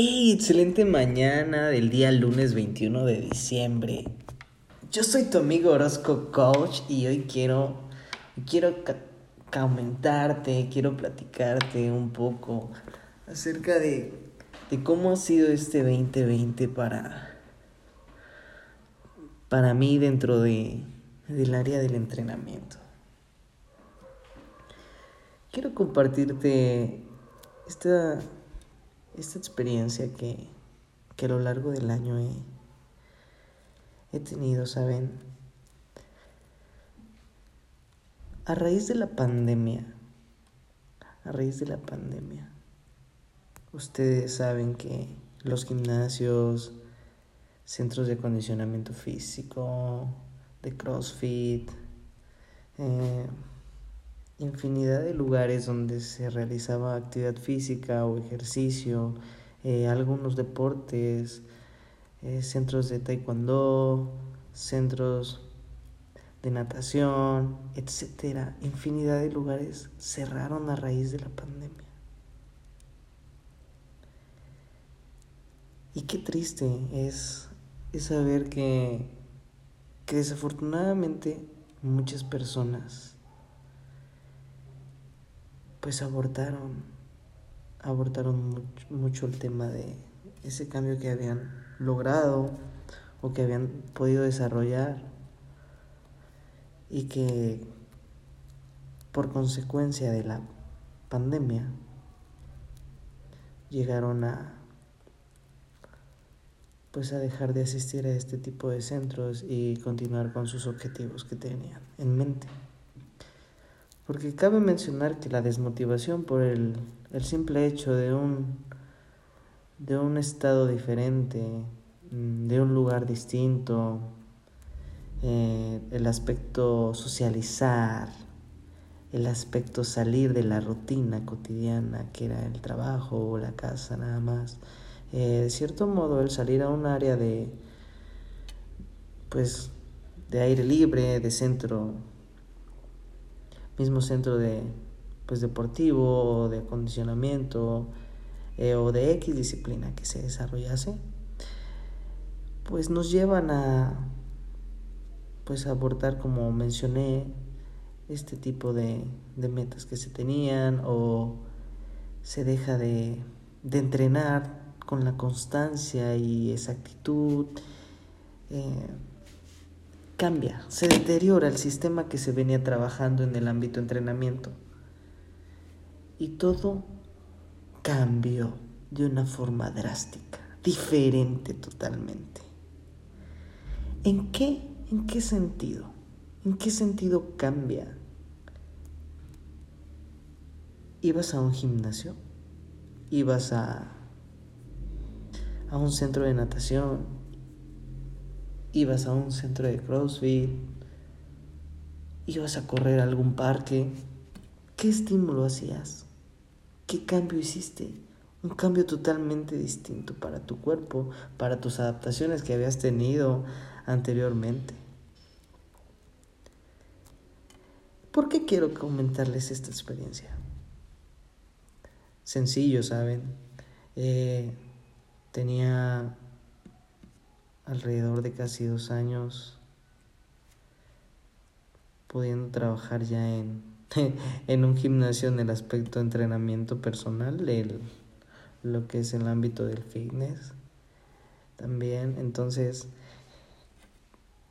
¡Hey! Excelente mañana del día lunes 21 de diciembre. Yo soy tu amigo Orozco Coach y hoy quiero, quiero comentarte, quiero platicarte un poco acerca de, de cómo ha sido este 2020 para, para mí dentro de, del área del entrenamiento. Quiero compartirte esta esta experiencia que, que a lo largo del año he, he tenido, ¿saben? A raíz de la pandemia, a raíz de la pandemia, ustedes saben que los gimnasios, centros de acondicionamiento físico, de CrossFit, eh, infinidad de lugares donde se realizaba actividad física o ejercicio, eh, algunos deportes, eh, centros de taekwondo, centros de natación, etcétera. Infinidad de lugares cerraron a raíz de la pandemia. Y qué triste es, es saber que, que desafortunadamente muchas personas pues abortaron, abortaron mucho, el tema de ese cambio que habían logrado o que habían podido desarrollar y que por consecuencia de la pandemia llegaron a pues a dejar de asistir a este tipo de centros y continuar con sus objetivos que tenían en mente. Porque cabe mencionar que la desmotivación por el, simple hecho de un, de un estado diferente, mm, de un lugar distinto, eh, el aspecto socializar, el aspecto salir de la rutina cotidiana que era el trabajo o la casa nada más. Eh, de cierto modo el salir a un área de pues de aire libre, de centro mismo centro de pues deportivo de acondicionamiento eh, o de X disciplina que se desarrollase, pues nos llevan a pues abordar como mencioné este tipo de, de, metas que se tenían o se deja de, de entrenar con la constancia y exactitud eh, cambia, se deteriora el sistema que se venía trabajando en el ámbito entrenamiento. Y todo cambió de una forma drástica, diferente totalmente. ¿En qué? ¿En qué sentido? ¿En qué sentido cambia? ¿Ibas a un gimnasio? ¿Ibas a, a un centro de natación? Ibas a un centro de CrossFit, ibas a correr a algún parque, ¿qué estímulo hacías? ¿Qué cambio hiciste? Un cambio totalmente distinto para tu cuerpo, para tus adaptaciones que habías tenido anteriormente. ¿Por qué quiero comentarles esta experiencia? Sencillo, ¿saben? Eh, tenía alrededor de casi dos años pudiendo trabajar ya en, en un gimnasio en el aspecto de entrenamiento personal, el, lo que es el ámbito del fitness también. Entonces,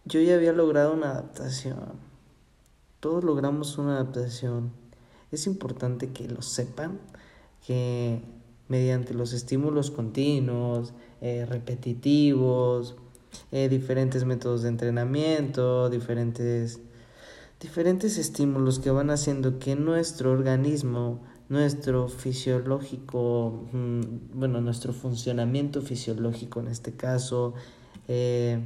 yo ya había logrado una adaptación. Todos logramos una adaptación. Es importante que lo sepan, que mediante los estímulos continuos, eh, repetitivos, eh, diferentes métodos de entrenamiento, diferentes, diferentes estímulos que van haciendo que nuestro organismo, nuestro fisiológico, mm, bueno, nuestro funcionamiento fisiológico en este caso, eh,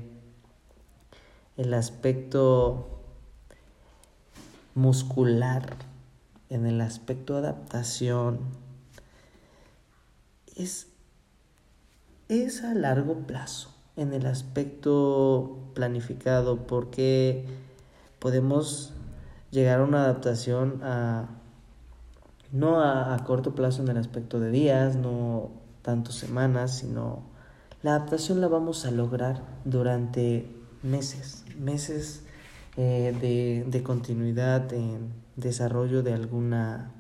el aspecto muscular, en el aspecto adaptación, es, es a largo plazo en el aspecto planificado porque podemos llegar a una adaptación a no a, corto plazo en el aspecto de días, no tantas semanas, sino la adaptación la vamos a lograr durante meses, meses eh, de, de continuidad en desarrollo de alguna,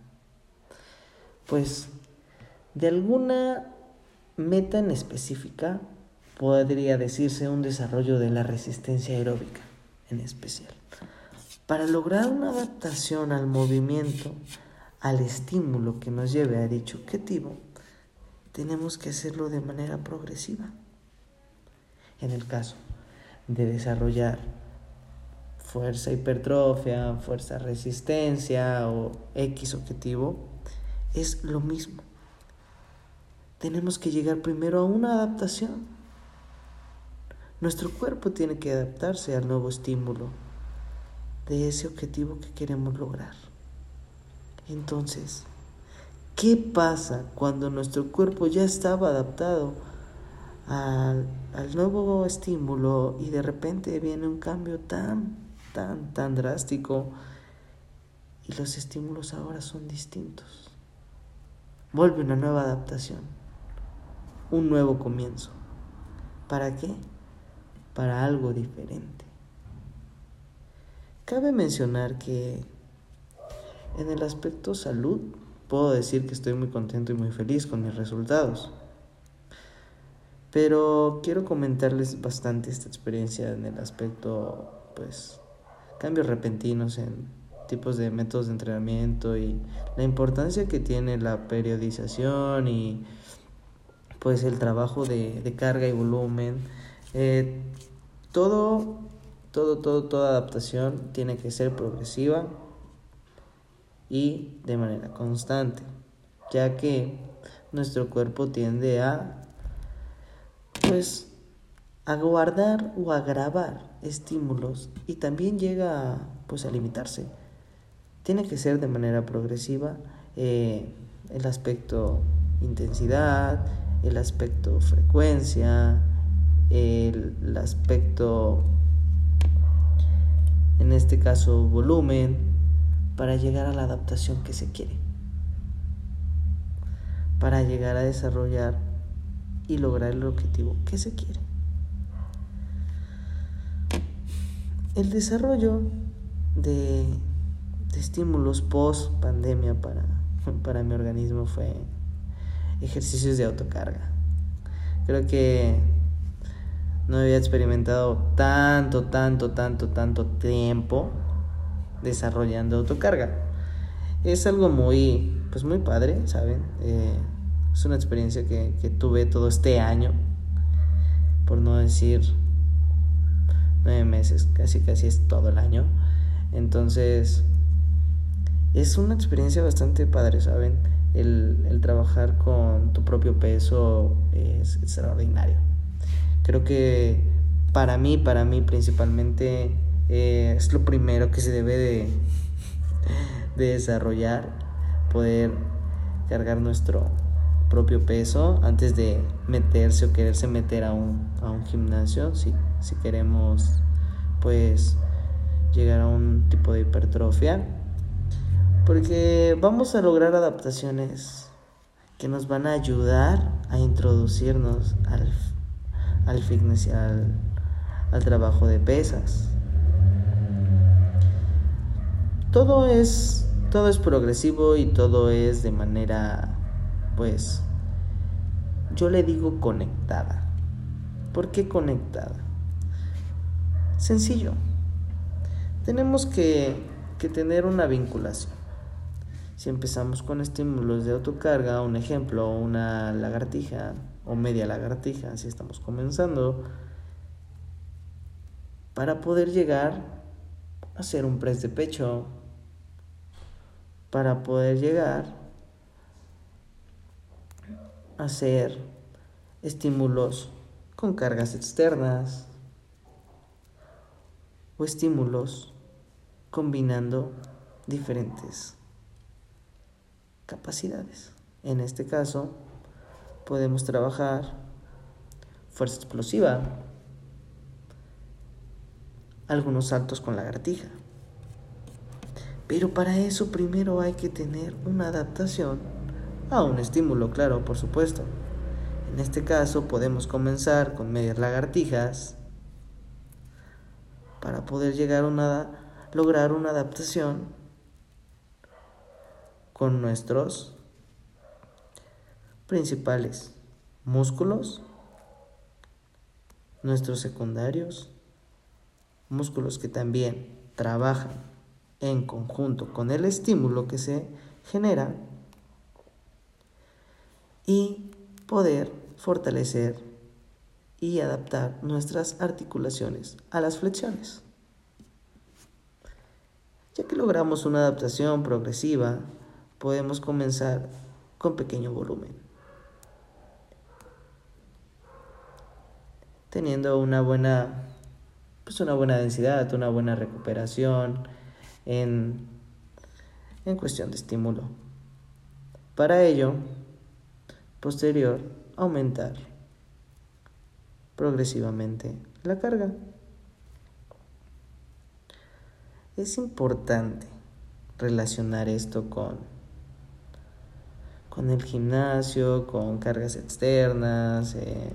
pues, de alguna meta en específica, podría decirse un desarrollo de la resistencia aeróbica en especial. Para lograr una adaptación al movimiento, al estímulo que nos lleve a dicho objetivo, tenemos que hacerlo de manera progresiva. En el caso de desarrollar fuerza hipertrofia, fuerza resistencia o X objetivo, es lo mismo. Tenemos que llegar primero a una adaptación. Nuestro cuerpo tiene que adaptarse al nuevo estímulo de ese objetivo que queremos lograr. Entonces, ¿qué pasa cuando nuestro cuerpo ya estaba adaptado al, al, nuevo estímulo y de repente viene un cambio tan, tan, tan drástico y los estímulos ahora son distintos? Vuelve una nueva adaptación, un nuevo comienzo. ¿Para qué? Para algo diferente. Cabe mencionar que en el aspecto salud puedo decir que estoy muy contento y muy feliz con mis resultados. Pero quiero comentarles bastante esta experiencia en el aspecto, pues, cambios repentinos en tipos de métodos de entrenamiento y la importancia que tiene la periodización y pues el trabajo de, de carga y volumen. Eh, todo, todo, todo, toda adaptación tiene que ser progresiva y de manera constante, ya que nuestro cuerpo tiende a pues a guardar o a grabar estímulos y también llega pues a limitarse. Tiene que ser de manera progresiva eh, el aspecto intensidad, el aspecto frecuencia, el, aspecto en este caso volumen, para llegar a la adaptación que se quiere, para llegar a desarrollar y lograr el objetivo que se quiere. El desarrollo de, de estímulos post pandemia para, para mi organismo fue ejercicios de autocarga. Creo que no había experimentado tanto, tanto, tanto, tanto tiempo desarrollando autocarga. Es algo muy, pues muy padre, ¿saben? Eh, es una experiencia que, que tuve todo este año, por no decir nueve meses, casi casi es todo el año. Entonces, es una experiencia bastante padre, ¿saben? El, el, trabajar con tu propio peso es extraordinario. Creo que para mí, para mí principalmente, eh, es lo primero que se debe de, de desarrollar, poder cargar nuestro propio peso antes de meterse o quererse meter a un, a un gimnasio, si, si queremos pues llegar a un tipo de hipertrofia, porque vamos a lograr adaptaciones que nos van a ayudar a introducirnos al, al fitness y al, al trabajo de pesas todo es todo es progresivo y todo es de manera pues yo le digo conectada. ¿Por qué conectada? Sencillo. Tenemos que, que tener una vinculación. Si empezamos con estímulos de autocarga, un ejemplo, una lagartija o media lagartija, si estamos comenzando, para poder llegar a hacer un press de pecho, para poder llegar a hacer estímulos con cargas externas o estímulos combinando diferentes capacidades. En este caso, podemos trabajar fuerza explosiva, algunos saltos con lagartija. Pero para eso primero hay que tener una adaptación a un estímulo, claro, por supuesto. En este caso podemos comenzar con medias lagartijas para poder llegar a una, lograr una adaptación con nuestros principales músculos, nuestros secundarios, músculos que también trabajan en conjunto con el estímulo que se genera y poder fortalecer y adaptar nuestras articulaciones a las flexiones. Ya que logramos una adaptación progresiva, podemos comenzar con pequeño volumen. Teniendo una buena, pues una buena densidad, una buena recuperación en, en cuestión de estímulo. Para ello, posterior, aumentar progresivamente la carga. Es importante relacionar esto con, con el gimnasio, con cargas externas. Eh.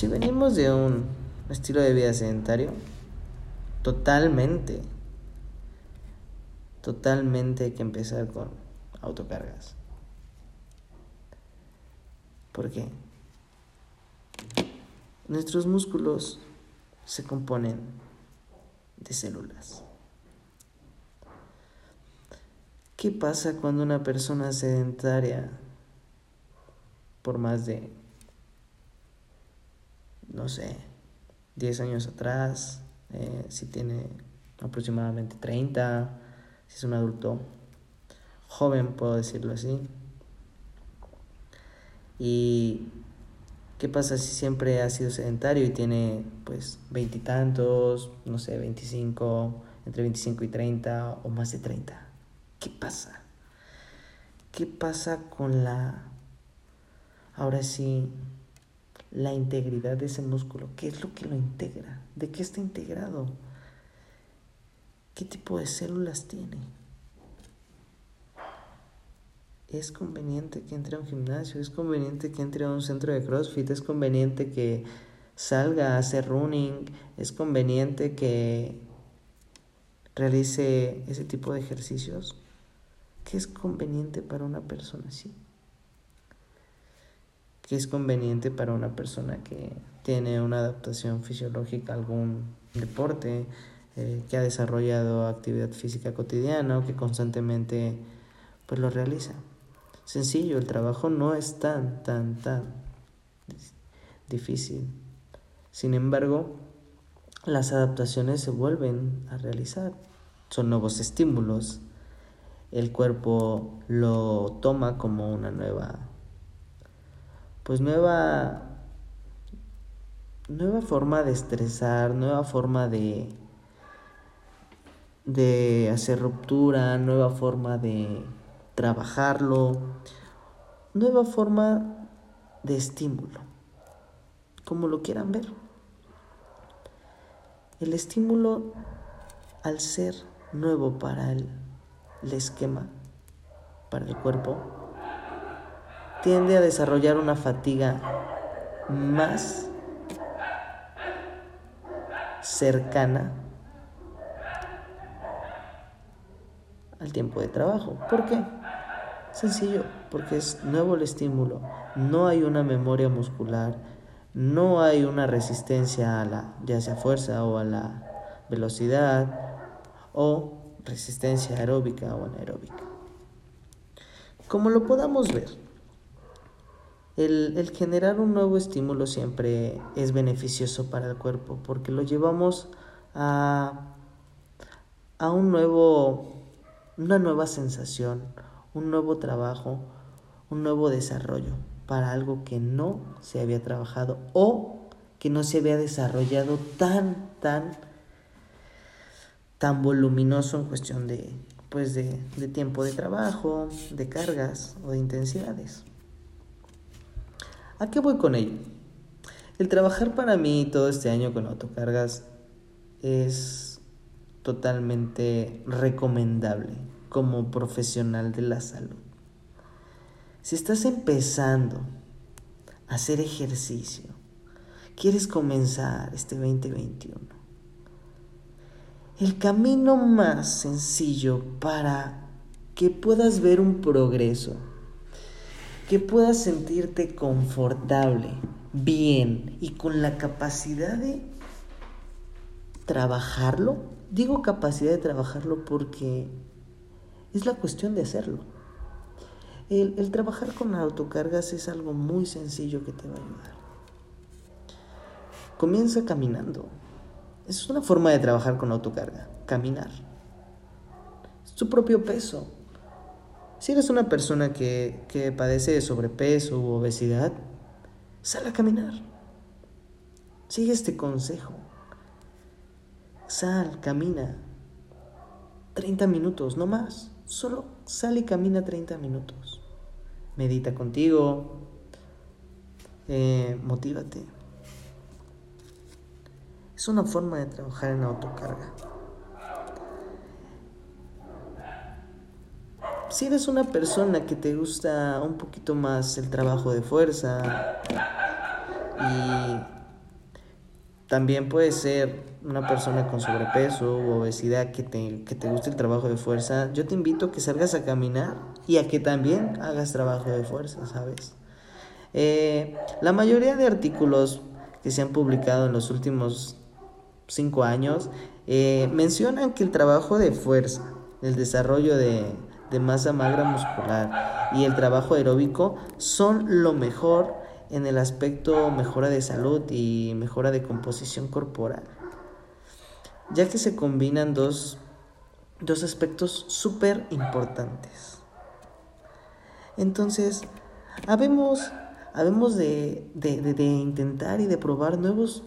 Si venimos de un estilo de vida sedentario, totalmente, totalmente hay que empezar con autocargas. Porque nuestros músculos se componen de células. ¿Qué pasa cuando una persona sedentaria por más de, no sé, 10 años atrás, eh, si tiene aproximadamente 30, si es un adulto joven, puedo decirlo así, ¿Y qué pasa si siempre ha sido sedentario y tiene pues veintitantos, no sé, veinticinco, entre veinticinco y treinta o más de treinta? ¿Qué pasa? ¿Qué pasa con la, ahora sí, la integridad de ese músculo? ¿Qué es lo que lo integra? ¿De qué está integrado? ¿Qué tipo de células tiene? es conveniente que entre a un gimnasio, es conveniente que entre a un centro de CrossFit, es conveniente que salga a hacer running, es conveniente que realice ese tipo de ejercicios. ¿Qué es conveniente para una persona así? ¿Qué es conveniente para una persona que tiene una adaptación fisiológica a algún deporte, eh, que ha desarrollado actividad física cotidiana o que constantemente pues lo realiza? sencillo, el trabajo no es tan, tan, tan difícil. Sin embargo, las adaptaciones se vuelven a realizar. Son nuevos estímulos. El cuerpo lo toma como una nueva, pues nueva, nueva forma de estresar, nueva forma de, de hacer ruptura, nueva forma de trabajarlo, nueva forma de estímulo, como lo quieran ver. El estímulo, al ser nuevo para el, el esquema, para el cuerpo, tiende a desarrollar una fatiga más cercana al tiempo de trabajo. ¿Por qué? Sencillo, porque es nuevo el estímulo, no hay una memoria muscular, no hay una resistencia a la, ya sea fuerza o a la velocidad, o resistencia aeróbica o anaeróbica. Como lo podamos ver, el, el, generar un nuevo estímulo siempre es beneficioso para el cuerpo porque lo llevamos a, a un nuevo, una nueva sensación, un nuevo trabajo, un nuevo desarrollo para algo que no se había trabajado o que no se había desarrollado tan, tan, tan voluminoso en cuestión de, pues de, de tiempo de trabajo, de cargas o de intensidades. ¿A qué voy con ello? El trabajar para mí todo este año con autocargas es totalmente recomendable como profesional de la salud. Si estás empezando a hacer ejercicio, quieres comenzar este 2021, el camino más sencillo para que puedas ver un progreso, que puedas sentirte confortable, bien y con la capacidad de trabajarlo. Digo capacidad de trabajarlo porque es la cuestión de hacerlo. El, trabajar con autocargas es algo muy sencillo que te va a ayudar. Comienza caminando. Es una forma de trabajar con autocarga, caminar. Es tu propio peso. Si eres una persona que, que padece de sobrepeso u obesidad, sal a caminar. Sigue este consejo. Sal, camina. 30 minutos, no más. Solo sal y camina 30 minutos medita contigo, eh, motívate. Es una forma de trabajar en autocarga. Si eres una persona que te gusta un poquito más el trabajo de fuerza y también puede ser una persona con sobrepeso o obesidad que te, que te guste el trabajo de fuerza, yo te invito a que salgas a caminar y a que también hagas trabajo de fuerza, ¿sabes? Eh, la mayoría de artículos que se han publicado en los últimos cinco años eh, mencionan que el trabajo de fuerza, el desarrollo de, de masa magra muscular y el trabajo aeróbico son lo mejor en el aspecto mejora de salud y mejora de composición corporal, ya que se combinan dos, dos aspectos súper importantes. Entonces, habemos, habemos de, de, intentar y de probar nuevos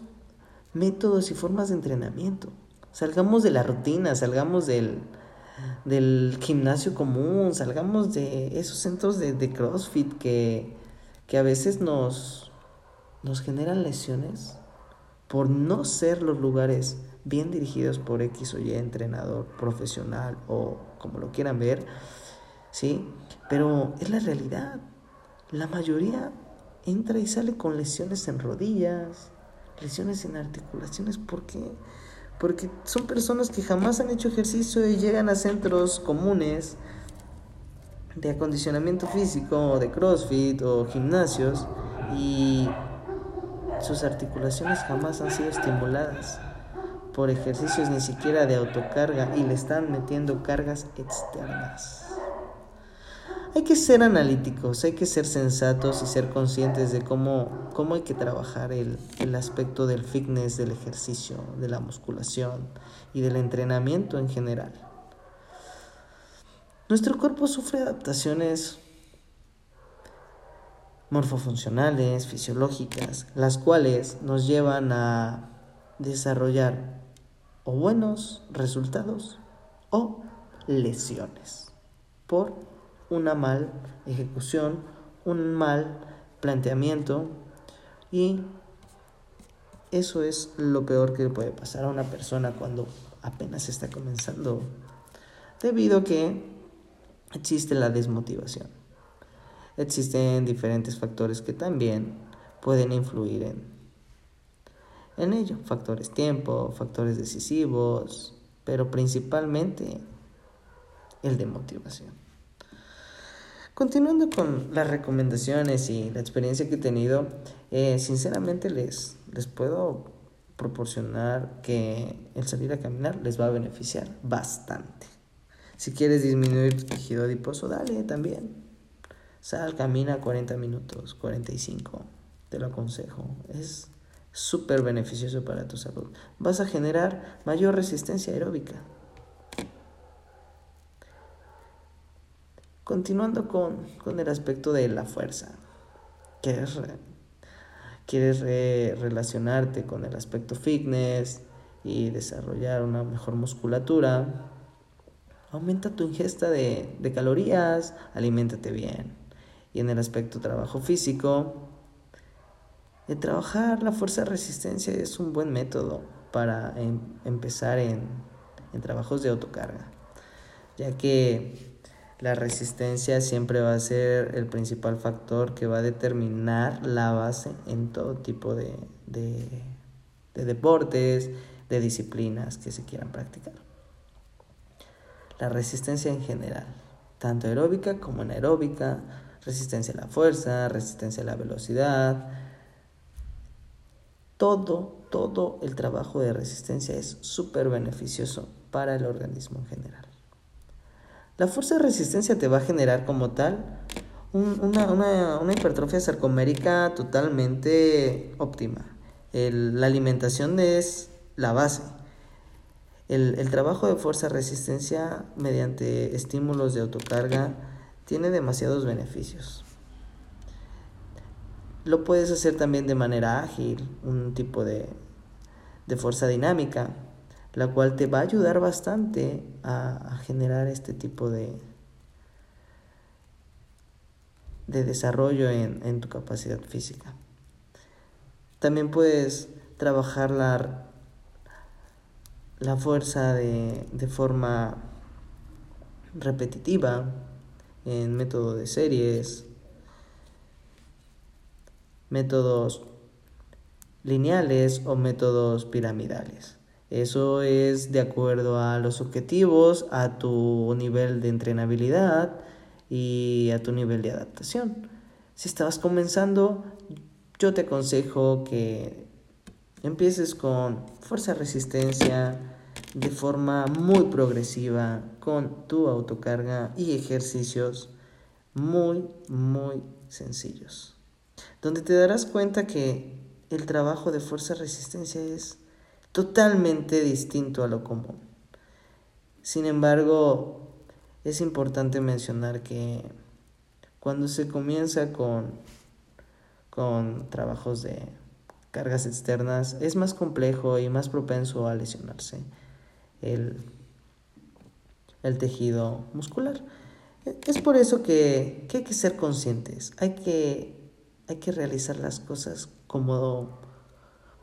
métodos y formas de entrenamiento. Salgamos de la rutina, salgamos del, del gimnasio común, salgamos de esos centros de, CrossFit que, que a veces nos, nos generan lesiones por no ser los lugares bien dirigidos por X o Y entrenador profesional o como lo quieran ver, ¿sí? Pero es la realidad. La mayoría entra y sale con lesiones en rodillas, lesiones en articulaciones, ¿por qué? Porque son personas que jamás han hecho ejercicio y llegan a centros comunes de acondicionamiento físico, de CrossFit o gimnasios y sus articulaciones jamás han sido estimuladas por ejercicios ni siquiera de autocarga y le están metiendo cargas externas. Hay que ser analíticos, hay que ser sensatos y ser conscientes de cómo, cómo hay que trabajar el, el aspecto del fitness, del ejercicio, de la musculación y del entrenamiento en general. Nuestro cuerpo sufre adaptaciones morfofuncionales, fisiológicas, las cuales nos llevan a desarrollar o buenos resultados o lesiones por una mal ejecución, un mal planteamiento y eso es lo peor que puede pasar a una persona cuando apenas está comenzando debido a que existe la desmotivación. Existen diferentes factores que también pueden influir en, en ello. Factores tiempo, factores decisivos, pero principalmente el de motivación. Continuando con las recomendaciones y la experiencia que he tenido, eh, sinceramente les, les puedo proporcionar que el salir a caminar les va a beneficiar bastante. Si quieres disminuir tu tejido adiposo, dale también. Sal, camina 40 minutos, 45. Te lo aconsejo. Es súper beneficioso para tu salud. Vas a generar mayor resistencia aeróbica. Continuando con, el aspecto de la fuerza. ¿Quieres, quieres relacionarte con el aspecto fitness y desarrollar una mejor musculatura? Aumenta tu ingesta de, calorías, aliméntate bien. Y en el aspecto trabajo físico, trabajar la fuerza de resistencia es un buen método para em, empezar en, en trabajos de autocarga, ya que La resistencia siempre va a ser el principal factor que va a determinar la base en todo tipo de, de, de deportes, de disciplinas que se quieran practicar. La resistencia en general, tanto aeróbica como anaeróbica, resistencia a la fuerza, resistencia a la velocidad, todo, todo el trabajo de resistencia es súper beneficioso para el organismo en general. La fuerza de resistencia te va a generar como tal una, una, hipertrofia sarcomérica totalmente óptima. la alimentación es la base. El, el trabajo de fuerza-resistencia mediante estímulos de autocarga tiene demasiados beneficios. Lo puedes hacer también de manera ágil, un tipo de, de fuerza dinámica, la cual te va a ayudar bastante a, generar este tipo de, de desarrollo en, en, tu capacidad física. También puedes trabajar la, la fuerza de, de forma repetitiva en método de series, métodos lineales o métodos piramidales. Eso es de acuerdo a los objetivos, a tu nivel de entrenabilidad y a tu nivel de adaptación. Si estabas comenzando, yo te aconsejo que empieces con fuerza resistencia de forma muy progresiva con tu autocarga y ejercicios muy muy sencillos donde te darás cuenta que el trabajo de fuerza resistencia es totalmente distinto a lo común. Sin embargo, es importante mencionar que cuando se comienza con, con trabajos de cargas externas, es más complejo y más propenso a lesionarse el, el tejido muscular. Es por eso que, hay que ser conscientes, hay que hay que realizar las cosas como,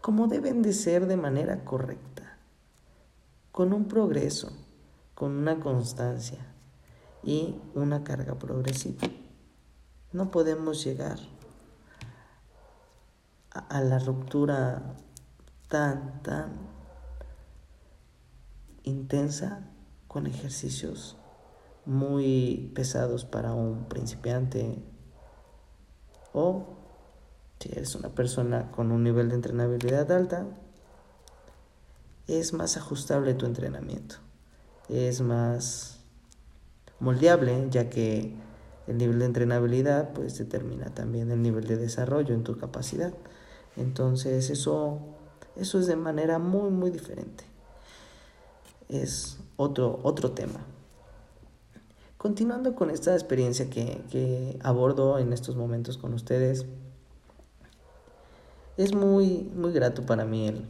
como deben de ser de manera correcta, con un progreso, con una constancia y una carga progresiva. No podemos llegar a, la ruptura tan, tan intensa con ejercicios muy pesados para un principiante o si eres una persona con un nivel de entrenabilidad alta, es más ajustable tu entrenamiento. Es más moldeable, ya que el nivel de entrenabilidad pues determina también el nivel de desarrollo en tu capacidad. Entonces eso, eso es de manera muy muy diferente. Es otro, otro tema. Continuando con esta experiencia que, abordo en estos momentos con ustedes, es muy, muy grato para mí el,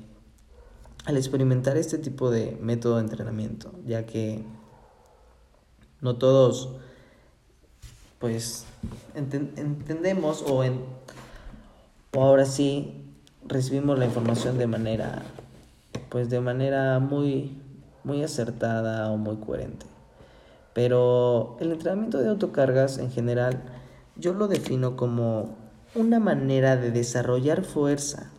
al experimentar este tipo de método de entrenamiento, ya que no todos pues entendemos o, en, o ahora sí recibimos la información de manera pues de manera muy muy acertada o muy coherente. Pero el entrenamiento de autocargas en general yo lo defino como una manera de desarrollar fuerza,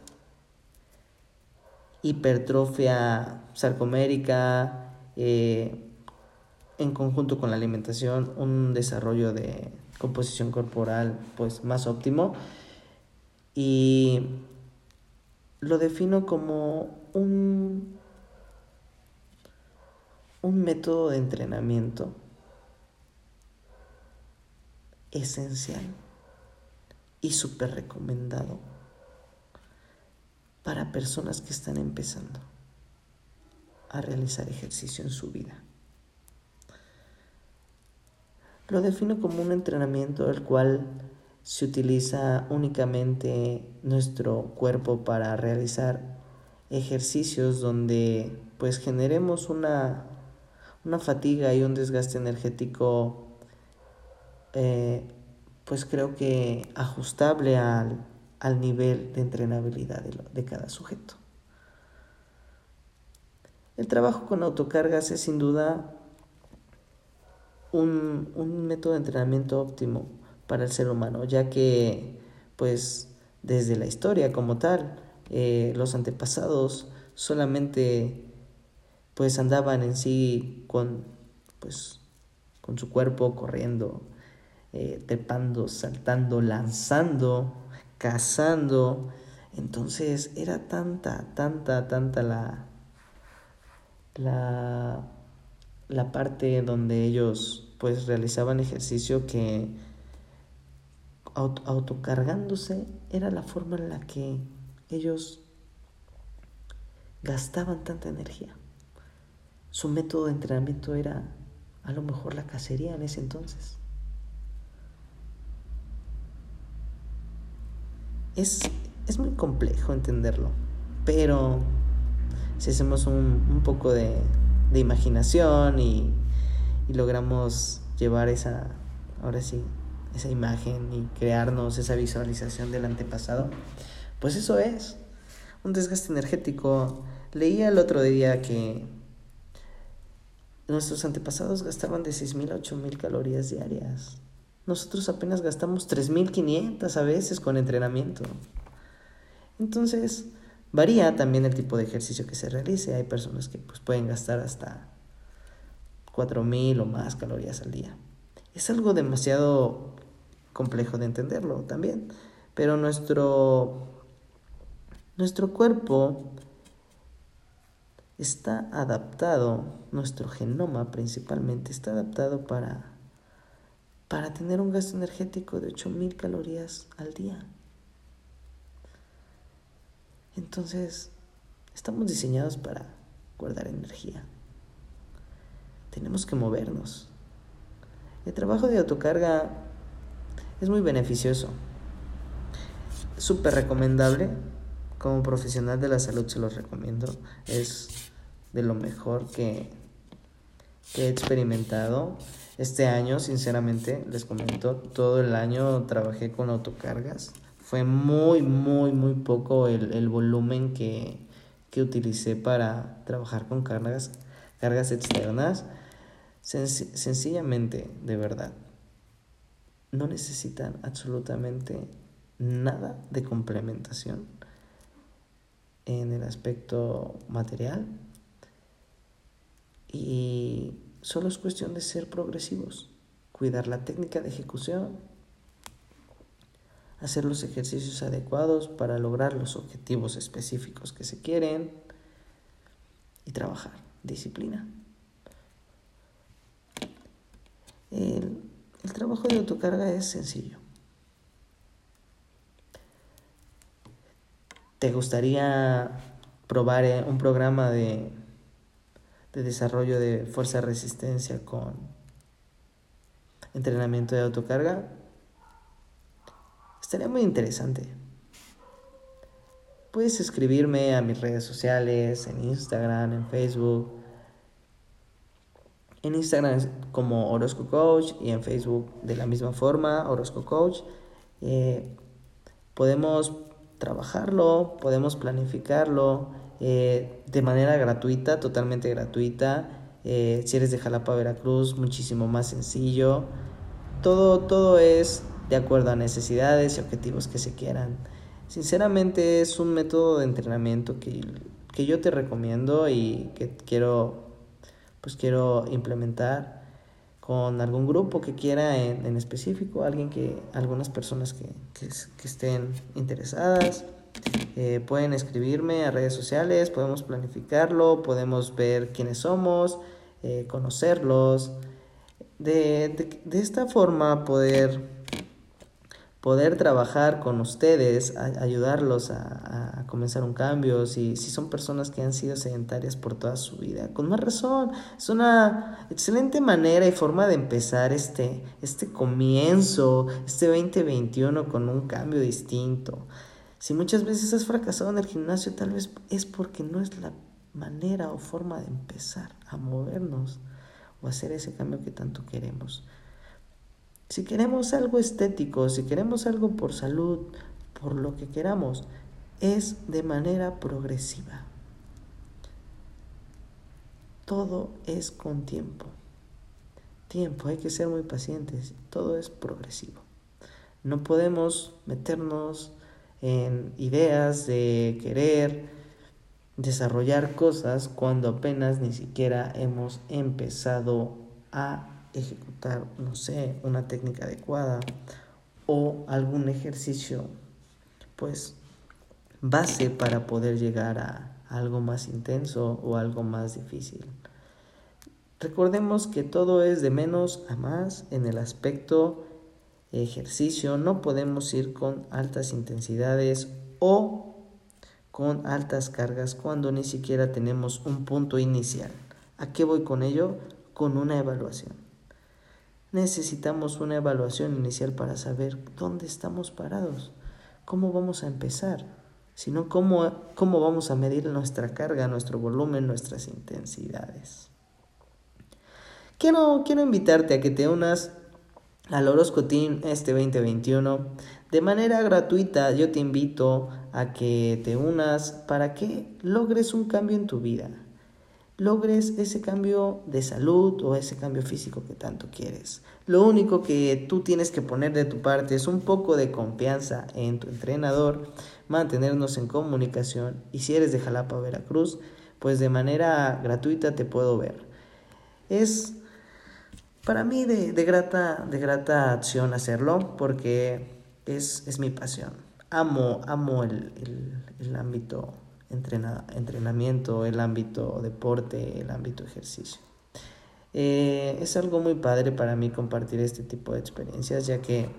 hipertrofia sarcomérica, eh, en conjunto con la alimentación, un desarrollo de composición corporal pues más óptimo. Y lo defino como un, un método de entrenamiento esencial y súper recomendado para personas que están empezando a realizar ejercicio en su vida. Lo defino como un entrenamiento el cual se utiliza únicamente nuestro cuerpo para realizar ejercicios donde pues generemos una, una fatiga y un desgaste energético eh, pues creo que ajustable al, al nivel de entrenabilidad de, de cada sujeto. El trabajo con autocargas es sin duda un, un método de entrenamiento óptimo para el ser humano, ya que pues desde la historia como tal, eh, los antepasados solamente pues andaban en sí con pues con su cuerpo corriendo, eh, trepando, saltando, lanzando, cazando. Entonces era tanta, tanta, tanta la, la, la parte donde ellos pues realizaban ejercicio que autocargándose era la forma en la que ellos gastaban tanta energía. Su método de entrenamiento era a lo mejor la cacería en ese entonces. Es, es muy complejo entenderlo, pero si hacemos un, un poco de, de imaginación y, y logramos llevar esa, ahora sí, esa imagen y crearnos esa visualización del antepasado, pues eso es un desgaste energético. Leía el otro día que nuestros antepasados gastaban de 6.000 a 8.000 calorías diarias. Nosotros apenas gastamos 3.500 a veces con entrenamiento. Entonces, varía también el tipo de ejercicio que se realice. Hay personas que pues, pueden gastar hasta 4.000 o más calorías al día. Es algo demasiado complejo de entenderlo también. Pero nuestro, nuestro cuerpo está adaptado, nuestro genoma principalmente está adaptado para, para tener un gasto energético de 8000 calorías al día. Entonces, estamos diseñados para guardar energía. Tenemos que movernos. El trabajo de autocarga es muy beneficioso. Súper recomendable. Como profesional de la salud se los recomiendo. Es de lo mejor que, he experimentado. Este año, sinceramente, les comento, todo el año trabajé con autocargas. Fue muy, muy, muy poco el, volumen que, que utilicé para trabajar con cargas, cargas externas. sencillamente, de verdad, no necesitan absolutamente nada de complementación en el aspecto material y solo es cuestión de ser progresivos, cuidar la técnica de ejecución, hacer los ejercicios adecuados para lograr los objetivos específicos que se quieren y trabajar, disciplina. El, el trabajo de autocarga es sencillo. ¿Te gustaría probar eh, un programa de, de desarrollo de fuerza resistencia con entrenamiento de autocarga? Estaría muy interesante. Puedes escribirme a mis redes sociales, en Instagram, en Facebook en Instagram como Orozco Coach y en Facebook de la misma forma, Orozco Coach. Eh, podemos trabajarlo, podemos planificarlo eh, de manera gratuita, totalmente gratuita. Eh, si eres de Jalapa, Veracruz, muchísimo más sencillo. Todo, todo es de acuerdo a necesidades y objetivos que se quieran. Sinceramente es un método de entrenamiento que, que yo te recomiendo y que quiero pues quiero implementar con algún grupo que quiera en, específico, alguien que, algunas personas que, estén interesadas. Eh, pueden escribirme a redes sociales, podemos planificarlo, podemos ver quiénes somos, eh, conocerlos. de, esta forma poder poder trabajar con ustedes, ayudarlos a, comenzar un cambio, si, si son personas que han sido sedentarias por toda su vida. Con más razón, es una excelente manera y forma de empezar este, este comienzo, este 2021 con un cambio distinto. Si muchas veces has fracasado en el gimnasio, tal vez es porque no es la manera o forma de empezar a movernos o hacer ese cambio que tanto queremos. Si queremos algo estético, si queremos algo por salud, por lo que queramos, es de manera progresiva. Todo es con tiempo. tiempo, hay que ser muy pacientes, todo es progresivo. No podemos meternos en ideas de querer desarrollar cosas cuando apenas ni siquiera hemos empezado a ejecutar, no sé, una técnica adecuada o algún ejercicio, pues base para poder llegar a algo más intenso o algo más difícil. Recordemos que todo es de menos a más en el aspecto ejercicio. No podemos ir con altas intensidades o con altas cargas cuando ni siquiera tenemos un punto inicial. ¿A qué voy con ello? Con una evaluación. Necesitamos una evaluación inicial para saber dónde estamos parados, cómo vamos a empezar, sino cómo, cómo vamos a medir nuestra carga, nuestro volumen, nuestras intensidades. Quiero, quiero invitarte a que te unas al Horoscotín este 2021. De manera gratuita yo te invito a que te unas para que logres un cambio en tu vida. Logres ese cambio de salud o ese cambio físico que tanto quieres. Lo único que tú tienes que poner de tu parte es un poco de confianza en tu entrenador, mantenernos en comunicación y si eres de Jalapa, Veracruz, pues de manera gratuita te puedo ver. Es para mí de, grata, de grata acción hacerlo porque es, es mi pasión. Amo, amo el, el, ámbito entrenamiento, el ámbito deporte, el ámbito ejercicio. Eh, es algo muy padre para mí compartir este tipo de experiencias, ya que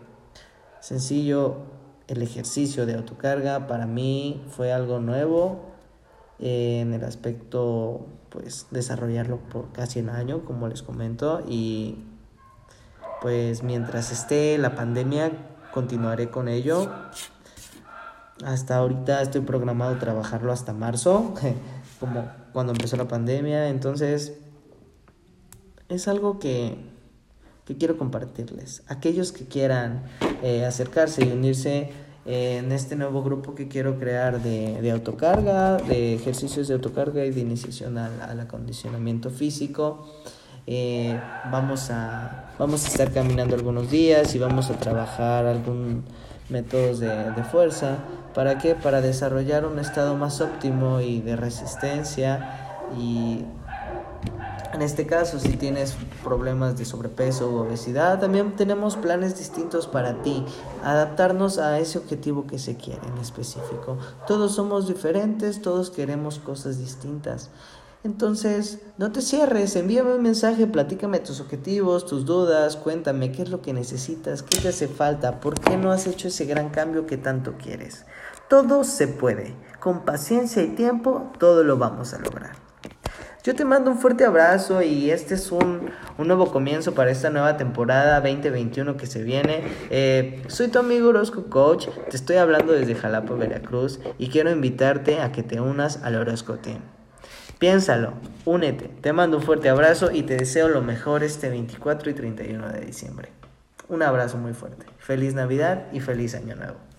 sencillo, el ejercicio de autocarga para mí fue algo nuevo eh, en el aspecto pues desarrollarlo por casi un año, como les comento, y pues mientras esté la pandemia continuaré con ello. Hasta ahorita estoy programado trabajarlo hasta marzo, como cuando empezó la pandemia, entonces es algo que, que quiero compartirles. Aquellos que quieran eh, acercarse y unirse en este nuevo grupo que quiero crear de, de autocarga, de ejercicios de autocarga y de iniciación al, acondicionamiento físico. Eh, vamos, a, vamos a estar caminando algunos días y vamos a trabajar algún métodos de, de fuerza. ¿Para qué? Para desarrollar un estado más óptimo y de resistencia y en este caso, si tienes problemas de sobrepeso u obesidad, también tenemos planes distintos para ti, adaptarnos a ese objetivo que se quiere en específico. Todos somos diferentes, todos queremos cosas distintas. Entonces, no te cierres, envíame un mensaje, platícame tus objetivos, tus dudas, cuéntame qué es lo que necesitas, qué te hace falta, por qué no has hecho ese gran cambio que tanto quieres. Todo se puede. Con paciencia y tiempo, todo lo vamos a lograr. Yo te mando un fuerte abrazo y este es un, nuevo comienzo para esta nueva temporada 2021 que se viene. Eh, soy tu amigo Orozco Coach, te estoy hablando desde Jalapa, Veracruz y quiero invitarte a que te unas al Orozco Team. Piénsalo, únete, te mando un fuerte abrazo y te deseo lo mejor este 24 y 31 de diciembre. Un abrazo muy fuerte. Feliz Navidad y feliz Año Nuevo.